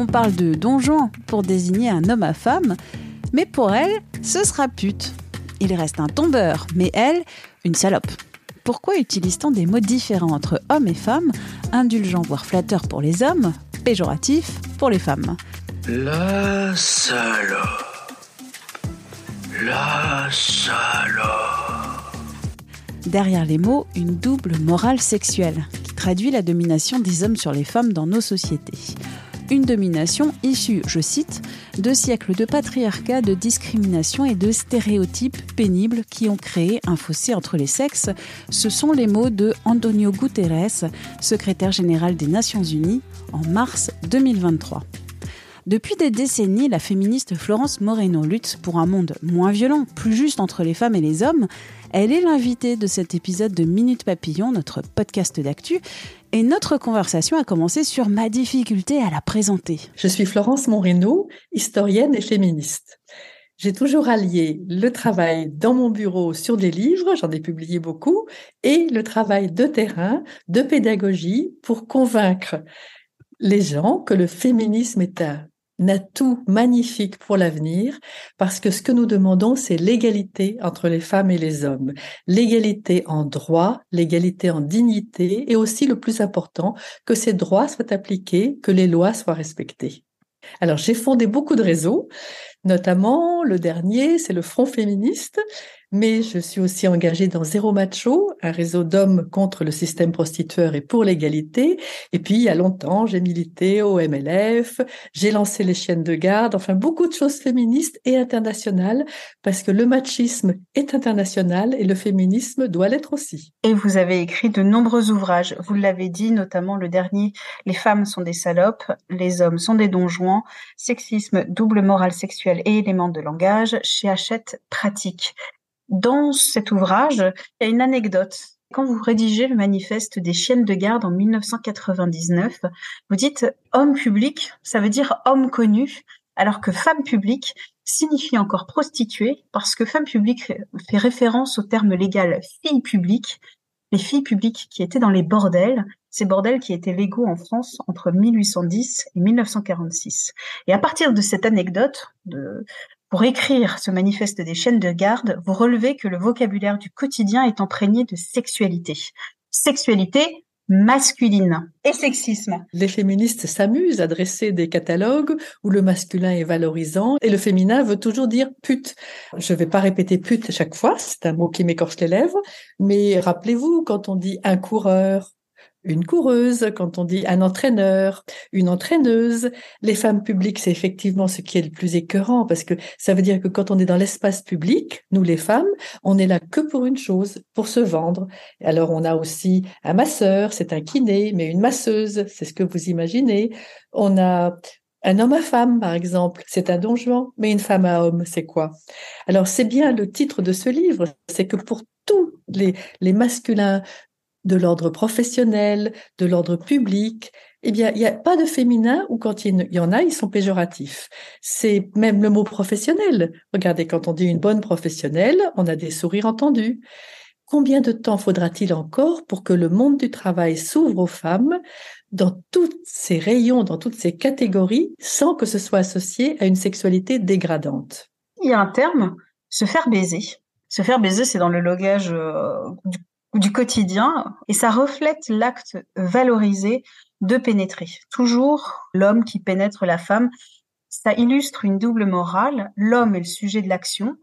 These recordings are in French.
On parle de donjon pour désigner un homme à femme, mais pour elle, ce sera pute. Il reste un tombeur, mais elle, une salope. Pourquoi utilise-t-on des mots différents entre homme et femme, indulgent voire flatteur pour les hommes, péjoratif pour les femmes? La salope. La salope. Derrière les mots, une double morale sexuelle qui traduit la domination des hommes sur les femmes dans nos sociétés. Une domination issue, je cite, de siècles de patriarcat, de discrimination et de stéréotypes pénibles qui ont créé un fossé entre les sexes. Ce sont les mots de Antonio Guterres, secrétaire général des Nations Unies, en mars 2023. Depuis des décennies, la féministe Florence Moreno lutte pour un monde moins violent, plus juste entre les femmes et les hommes. Elle est l'invitée de cet épisode de Minute Papillon, notre podcast d'actu. Et notre conversation a commencé sur ma difficulté à la présenter. Je suis Florence Moreno, historienne et féministe. J'ai toujours allié le travail dans mon bureau sur des livres, j'en ai publié beaucoup, et le travail de terrain, de pédagogie, pour convaincre les gens que le féminisme est un atout magnifique pour l'avenir parce que ce que nous demandons, c'est l'égalité entre les femmes et les hommes, l'égalité en droit, l'égalité en dignité et aussi le plus important, que ces droits soient appliqués, que les lois soient respectées. Alors j'ai fondé beaucoup de réseaux, notamment le dernier, c'est le Front féministe, mais je suis aussi engagée dans Zéro Macho, un réseau d'hommes contre le système prostitueur et pour l'égalité. Et puis, il y a longtemps, j'ai milité au MLF, j'ai lancé les chiennes de garde, enfin beaucoup de choses féministes et internationales, parce que le machisme est international et le féminisme doit l'être aussi. Et vous avez écrit de nombreux ouvrages, vous l'avez dit, notamment le dernier, Les femmes sont des salopes, les hommes sont des donjons, sexisme, double morale sexuelle et éléments de langage, chez Hachette Pratique. Dans cet ouvrage, il y a une anecdote. Quand vous rédigez le manifeste des chiennes de garde en 1999, vous dites homme public, ça veut dire homme connu, alors que femme publique signifie encore prostituée, parce que femme publique fait référence au terme légal fille publique, les filles publiques qui étaient dans les bordels, ces bordels qui étaient légaux en France entre 1810 et 1946. Et à partir de cette anecdote, de, pour écrire ce manifeste des chaînes de garde, vous relevez que le vocabulaire du quotidien est imprégné de sexualité. Sexualité masculine et sexisme. Les féministes s'amusent à dresser des catalogues où le masculin est valorisant et le féminin veut toujours dire pute. Je ne vais pas répéter pute chaque fois, c'est un mot qui m'écorche les lèvres, mais rappelez-vous quand on dit un coureur, une coureuse, quand on dit un entraîneur, une entraîneuse. Les femmes publiques, c'est effectivement ce qui est le plus écœurant parce que ça veut dire que quand on est dans l'espace public, nous les femmes, on est là que pour une chose, pour se vendre. Alors on a aussi un masseur, c'est un kiné, mais une masseuse, c'est ce que vous imaginez. On a un homme à femme, par exemple, c'est un donjon, mais une femme à homme, c'est quoi? Alors c'est bien le titre de ce livre, c'est que pour tous les, les masculins de l'ordre professionnel, de l'ordre public, eh bien, il n'y a pas de féminin ou quand il y en a, ils sont péjoratifs. C'est même le mot professionnel. Regardez, quand on dit une bonne professionnelle, on a des sourires entendus. Combien de temps faudra-t-il encore pour que le monde du travail s'ouvre aux femmes dans tous ces rayons, dans toutes ces catégories, sans que ce soit associé à une sexualité dégradante? Il y a un terme, se faire baiser. Se faire baiser, c'est dans le logage euh, du quotidien et ça reflète l'acte valorisé de pénétrer. Toujours l'homme qui pénètre la femme, ça illustre une double morale. L'homme est le sujet de l'action,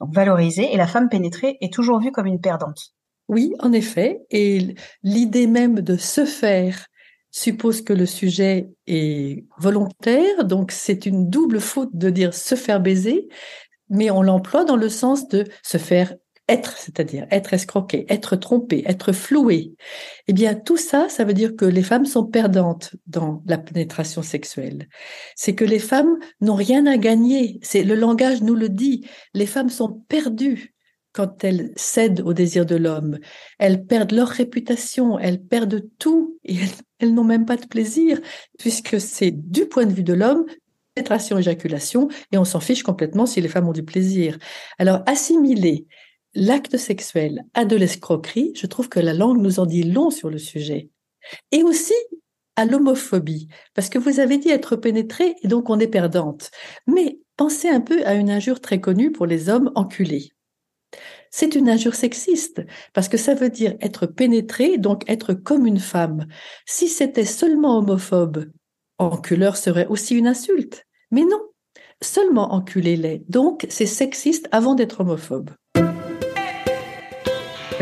donc valorisé, et la femme pénétrée est toujours vue comme une perdante. Oui, en effet. Et l'idée même de se faire suppose que le sujet est volontaire, donc c'est une double faute de dire se faire baiser, mais on l'emploie dans le sens de se faire être, c'est-à-dire être escroqué, être trompé, être floué, eh bien tout ça, ça veut dire que les femmes sont perdantes dans la pénétration sexuelle. C'est que les femmes n'ont rien à gagner. C'est le langage nous le dit. Les femmes sont perdues quand elles cèdent au désir de l'homme. Elles perdent leur réputation, elles perdent tout et elles, elles n'ont même pas de plaisir puisque c'est du point de vue de l'homme pénétration, éjaculation, et on s'en fiche complètement si les femmes ont du plaisir. Alors, assimiler l'acte sexuel à de l'escroquerie, je trouve que la langue nous en dit long sur le sujet. Et aussi à l'homophobie, parce que vous avez dit être pénétré et donc on est perdante. Mais pensez un peu à une injure très connue pour les hommes enculés. C'est une injure sexiste, parce que ça veut dire être pénétré, donc être comme une femme. Si c'était seulement homophobe, enculeur serait aussi une insulte. Mais non, seulement enculé-les. Donc c'est sexiste avant d'être homophobe.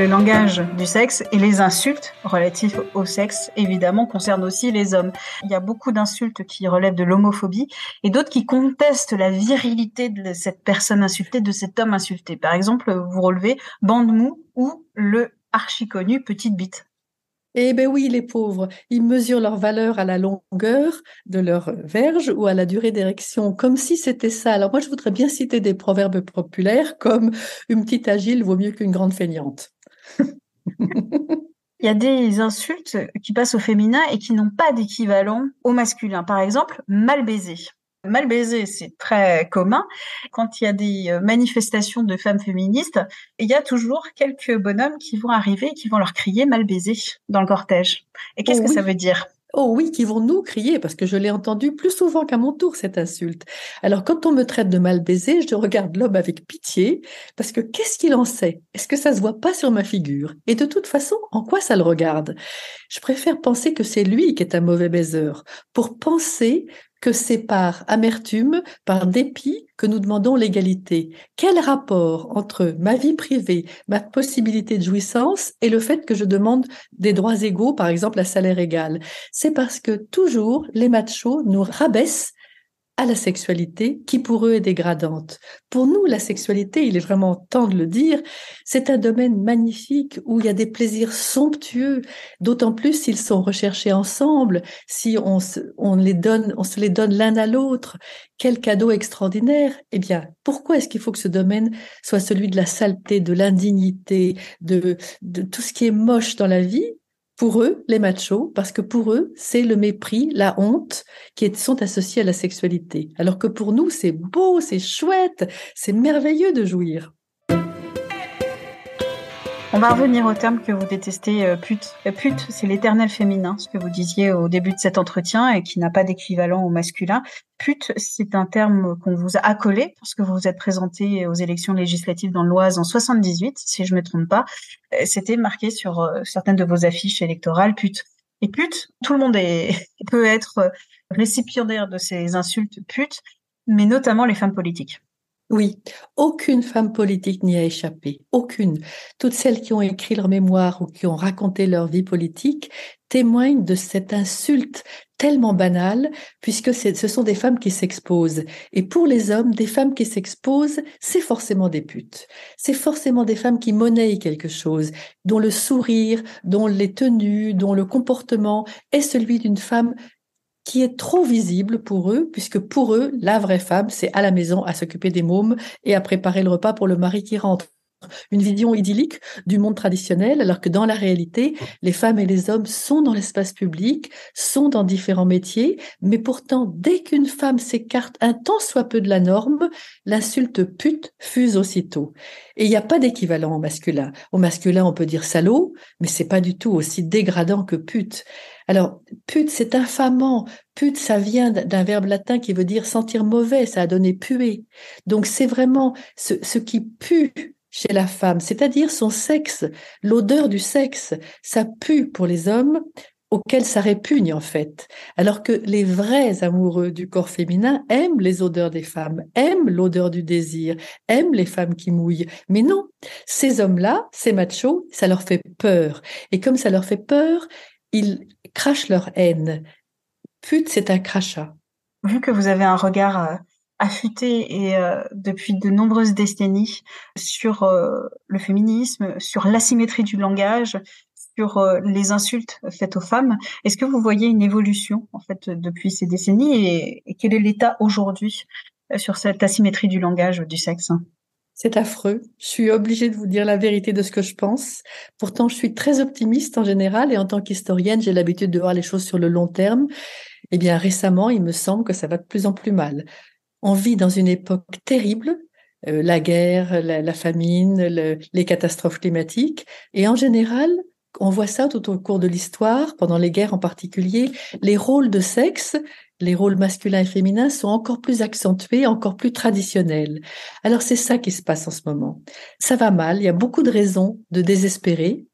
Le langage du sexe et les insultes relatives au sexe, évidemment, concernent aussi les hommes. Il y a beaucoup d'insultes qui relèvent de l'homophobie et d'autres qui contestent la virilité de cette personne insultée, de cet homme insulté. Par exemple, vous relevez bande mou ou le archi connu petite bite. Eh ben oui, les pauvres, ils mesurent leur valeur à la longueur de leur verge ou à la durée d'érection, comme si c'était ça. Alors moi, je voudrais bien citer des proverbes populaires comme une petite agile vaut mieux qu'une grande feignante. Il y a des insultes qui passent au féminin et qui n'ont pas d'équivalent au masculin. Par exemple, mal baisé. Mal baisé, c'est très commun. Quand il y a des euh, manifestations de femmes féministes, il y a toujours quelques bonhommes qui vont arriver et qui vont leur crier mal baisé dans le cortège. Et qu'est-ce Oh que oui. ça veut dire? Oh oui, qui vont nous crier, parce que je l'ai entendu plus souvent qu'à mon tour, cette insulte. Alors, quand on me traite de mal baisé, je regarde l'homme avec pitié, parce que qu'est-ce qu'il en sait? Est-ce que ça se voit pas sur ma figure? Et de toute façon, en quoi ça le regarde? Je préfère penser que c'est lui qui est un mauvais baiseur, pour penser que c'est par amertume, par dépit que nous demandons l'égalité. Quel rapport entre ma vie privée, ma possibilité de jouissance et le fait que je demande des droits égaux, par exemple à salaire égal? C'est parce que toujours les machos nous rabaissent à la sexualité qui pour eux est dégradante. Pour nous, la sexualité, il est vraiment temps de le dire, c'est un domaine magnifique où il y a des plaisirs somptueux, d'autant plus s'ils sont recherchés ensemble, si on se, on les donne, on se les donne l'un à l'autre. Quel cadeau extraordinaire Eh bien, pourquoi est-ce qu'il faut que ce domaine soit celui de la saleté, de l'indignité, de, de tout ce qui est moche dans la vie? Pour eux, les machos, parce que pour eux, c'est le mépris, la honte qui sont associés à la sexualité. Alors que pour nous, c'est beau, c'est chouette, c'est merveilleux de jouir. On va revenir au terme que vous détestez, euh, pute. Euh, pute, c'est l'éternel féminin, ce que vous disiez au début de cet entretien et qui n'a pas d'équivalent au masculin. Pute, c'est un terme qu'on vous a accolé parce que vous vous êtes présenté aux élections législatives dans l'Oise en 78, si je me trompe pas. Euh, C'était marqué sur certaines de vos affiches électorales, pute. Et pute, tout le monde peut être récipiendaire de ces insultes pute, mais notamment les femmes politiques. Oui, aucune femme politique n'y a échappé, aucune. Toutes celles qui ont écrit leur mémoire ou qui ont raconté leur vie politique témoignent de cette insulte tellement banale, puisque ce sont des femmes qui s'exposent. Et pour les hommes, des femmes qui s'exposent, c'est forcément des putes. C'est forcément des femmes qui monnaient quelque chose, dont le sourire, dont les tenues, dont le comportement est celui d'une femme qui est trop visible pour eux, puisque pour eux, la vraie femme, c'est à la maison à s'occuper des mômes et à préparer le repas pour le mari qui rentre. Une vision idyllique du monde traditionnel, alors que dans la réalité, les femmes et les hommes sont dans l'espace public, sont dans différents métiers, mais pourtant, dès qu'une femme s'écarte un tant soit peu de la norme, l'insulte pute fuse aussitôt. Et il n'y a pas d'équivalent au masculin. Au masculin, on peut dire salaud, mais c'est pas du tout aussi dégradant que pute. Alors, pute, c'est infamant. Pute, ça vient d'un verbe latin qui veut dire sentir mauvais, ça a donné puer. Donc, c'est vraiment ce, qui pue chez la femme, c'est-à-dire son sexe, l'odeur du sexe, ça pue pour les hommes auxquels ça répugne en fait. Alors que les vrais amoureux du corps féminin aiment les odeurs des femmes, aiment l'odeur du désir, aiment les femmes qui mouillent. Mais non, ces hommes-là, ces machos, ça leur fait peur. Et comme ça leur fait peur, ils crachent leur haine. Pute, c'est un crachat. Vu que vous avez un regard euh, affûté et euh, depuis de nombreuses décennies sur euh, le féminisme, sur l'asymétrie du langage, sur les insultes faites aux femmes. Est-ce que vous voyez une évolution en fait depuis ces décennies et quel est l'état aujourd'hui sur cette asymétrie du langage du sexe? C'est affreux. Je suis obligée de vous dire la vérité de ce que je pense. Pourtant, je suis très optimiste en général et en tant qu'historienne, j'ai l'habitude de voir les choses sur le long terme. Eh bien, récemment, il me semble que ça va de plus en plus mal. On vit dans une époque terrible, euh, la guerre, la, famine, les catastrophes climatiques, et en général, on voit ça tout au cours de l'histoire, pendant les guerres en particulier, les rôles de sexe les rôles masculins et féminins sont encore plus accentués, encore plus traditionnels. Alors c'est ça qui se passe en ce moment. Ça va mal, il y a beaucoup de raisons de désespérer.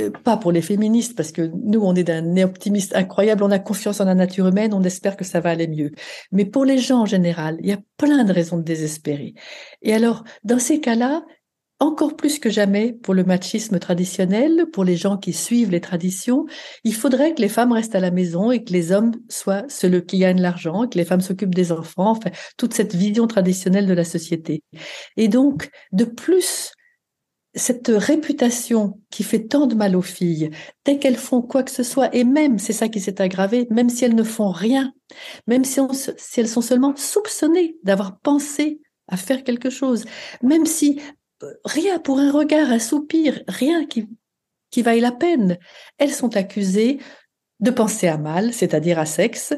Euh, pas pour les féministes, parce que nous, on est d'un optimiste incroyable, on a confiance en la nature humaine, on espère que ça va aller mieux. Mais pour les gens en général, il y a plein de raisons de désespérer. Et alors, dans ces cas-là, encore plus que jamais pour le machisme traditionnel, pour les gens qui suivent les traditions, il faudrait que les femmes restent à la maison et que les hommes soient ceux qui gagnent l'argent, que les femmes s'occupent des enfants, enfin, toute cette vision traditionnelle de la société. Et donc, de plus, cette réputation qui fait tant de mal aux filles, dès qu'elles font quoi que ce soit, et même, c'est ça qui s'est aggravé, même si elles ne font rien, même si, si elles sont seulement soupçonnées d'avoir pensé à faire quelque chose, même si rien pour un regard, un soupir, rien qui, qui vaille la peine. Elles sont accusées de penser à mal, c'est-à-dire à sexe.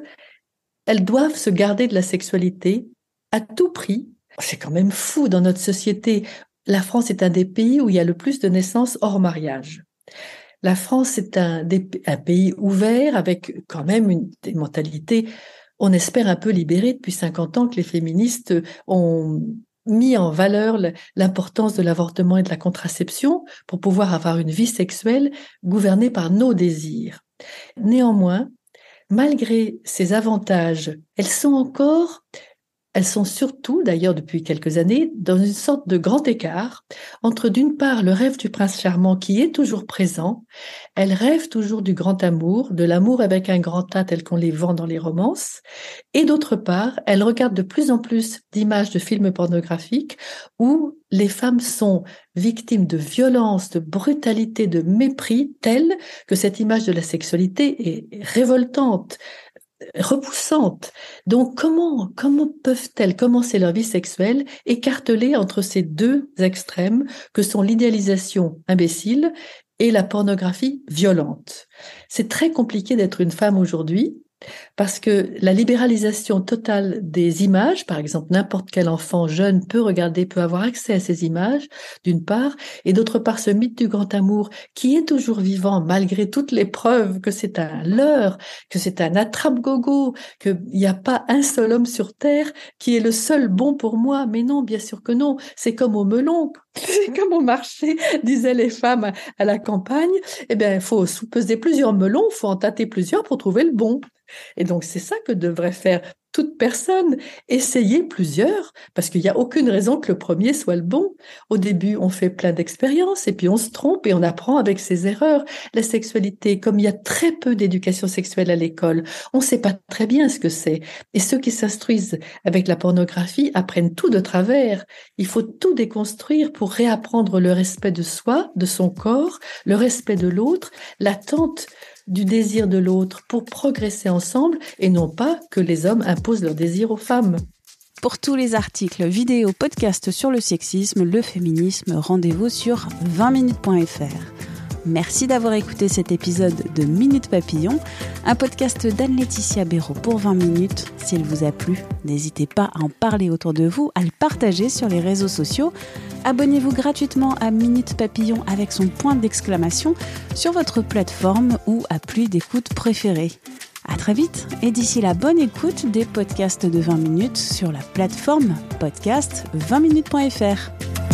Elles doivent se garder de la sexualité à tout prix. C'est quand même fou dans notre société. La France est un des pays où il y a le plus de naissances hors mariage. La France est un, un pays ouvert avec quand même une mentalité, on espère un peu libérée depuis 50 ans que les féministes ont mis en valeur l'importance de l'avortement et de la contraception pour pouvoir avoir une vie sexuelle gouvernée par nos désirs. Néanmoins, malgré ces avantages, elles sont encore elles sont surtout, d'ailleurs depuis quelques années, dans une sorte de grand écart entre d'une part le rêve du prince charmant qui est toujours présent, elles rêvent toujours du grand amour, de l'amour avec un grand A tel qu'on les vend dans les romances, et d'autre part, elles regardent de plus en plus d'images de films pornographiques où les femmes sont victimes de violence, de brutalité, de mépris tels que cette image de la sexualité est révoltante, repoussante. Donc comment comment peuvent-elles commencer leur vie sexuelle écartelées entre ces deux extrêmes que sont l'idéalisation imbécile et la pornographie violente? C'est très compliqué d'être une femme aujourd'hui parce que la libéralisation totale des images, par exemple, n'importe quel enfant jeune peut regarder, peut avoir accès à ces images, d'une part, et d'autre part, ce mythe du grand amour qui est toujours vivant malgré toutes les preuves que c'est un leurre, que c'est un attrape-gogo, qu'il n'y a pas un seul homme sur terre qui est le seul bon pour moi. Mais non, bien sûr que non. C'est comme au melon. C'est comme au marché, disaient les femmes à la campagne. Eh bien, il faut peser plusieurs melons, il faut en tâter plusieurs pour trouver le bon. Et donc, c'est ça que devrait faire toute personne, essayer plusieurs, parce qu'il n'y a aucune raison que le premier soit le bon. Au début, on fait plein d'expériences et puis on se trompe et on apprend avec ses erreurs. La sexualité, comme il y a très peu d'éducation sexuelle à l'école, on ne sait pas très bien ce que c'est. Et ceux qui s'instruisent avec la pornographie apprennent tout de travers. Il faut tout déconstruire pour réapprendre le respect de soi, de son corps, le respect de l'autre, l'attente du désir de l'autre pour progresser ensemble et non pas que les hommes imposent leur désir aux femmes. Pour tous les articles, vidéos, podcasts sur le sexisme, le féminisme, rendez-vous sur 20minutes.fr. Merci d'avoir écouté cet épisode de Minute Papillon, un podcast d'Anne-Laetitia Béraud pour 20 minutes. S'il vous a plu, n'hésitez pas à en parler autour de vous, à le partager sur les réseaux sociaux. Abonnez-vous gratuitement à Minute Papillon avec son point d'exclamation sur votre plateforme ou appli d'écoute préférée. À très vite et d'ici la bonne écoute des podcasts de 20 minutes sur la plateforme podcast20minutes.fr.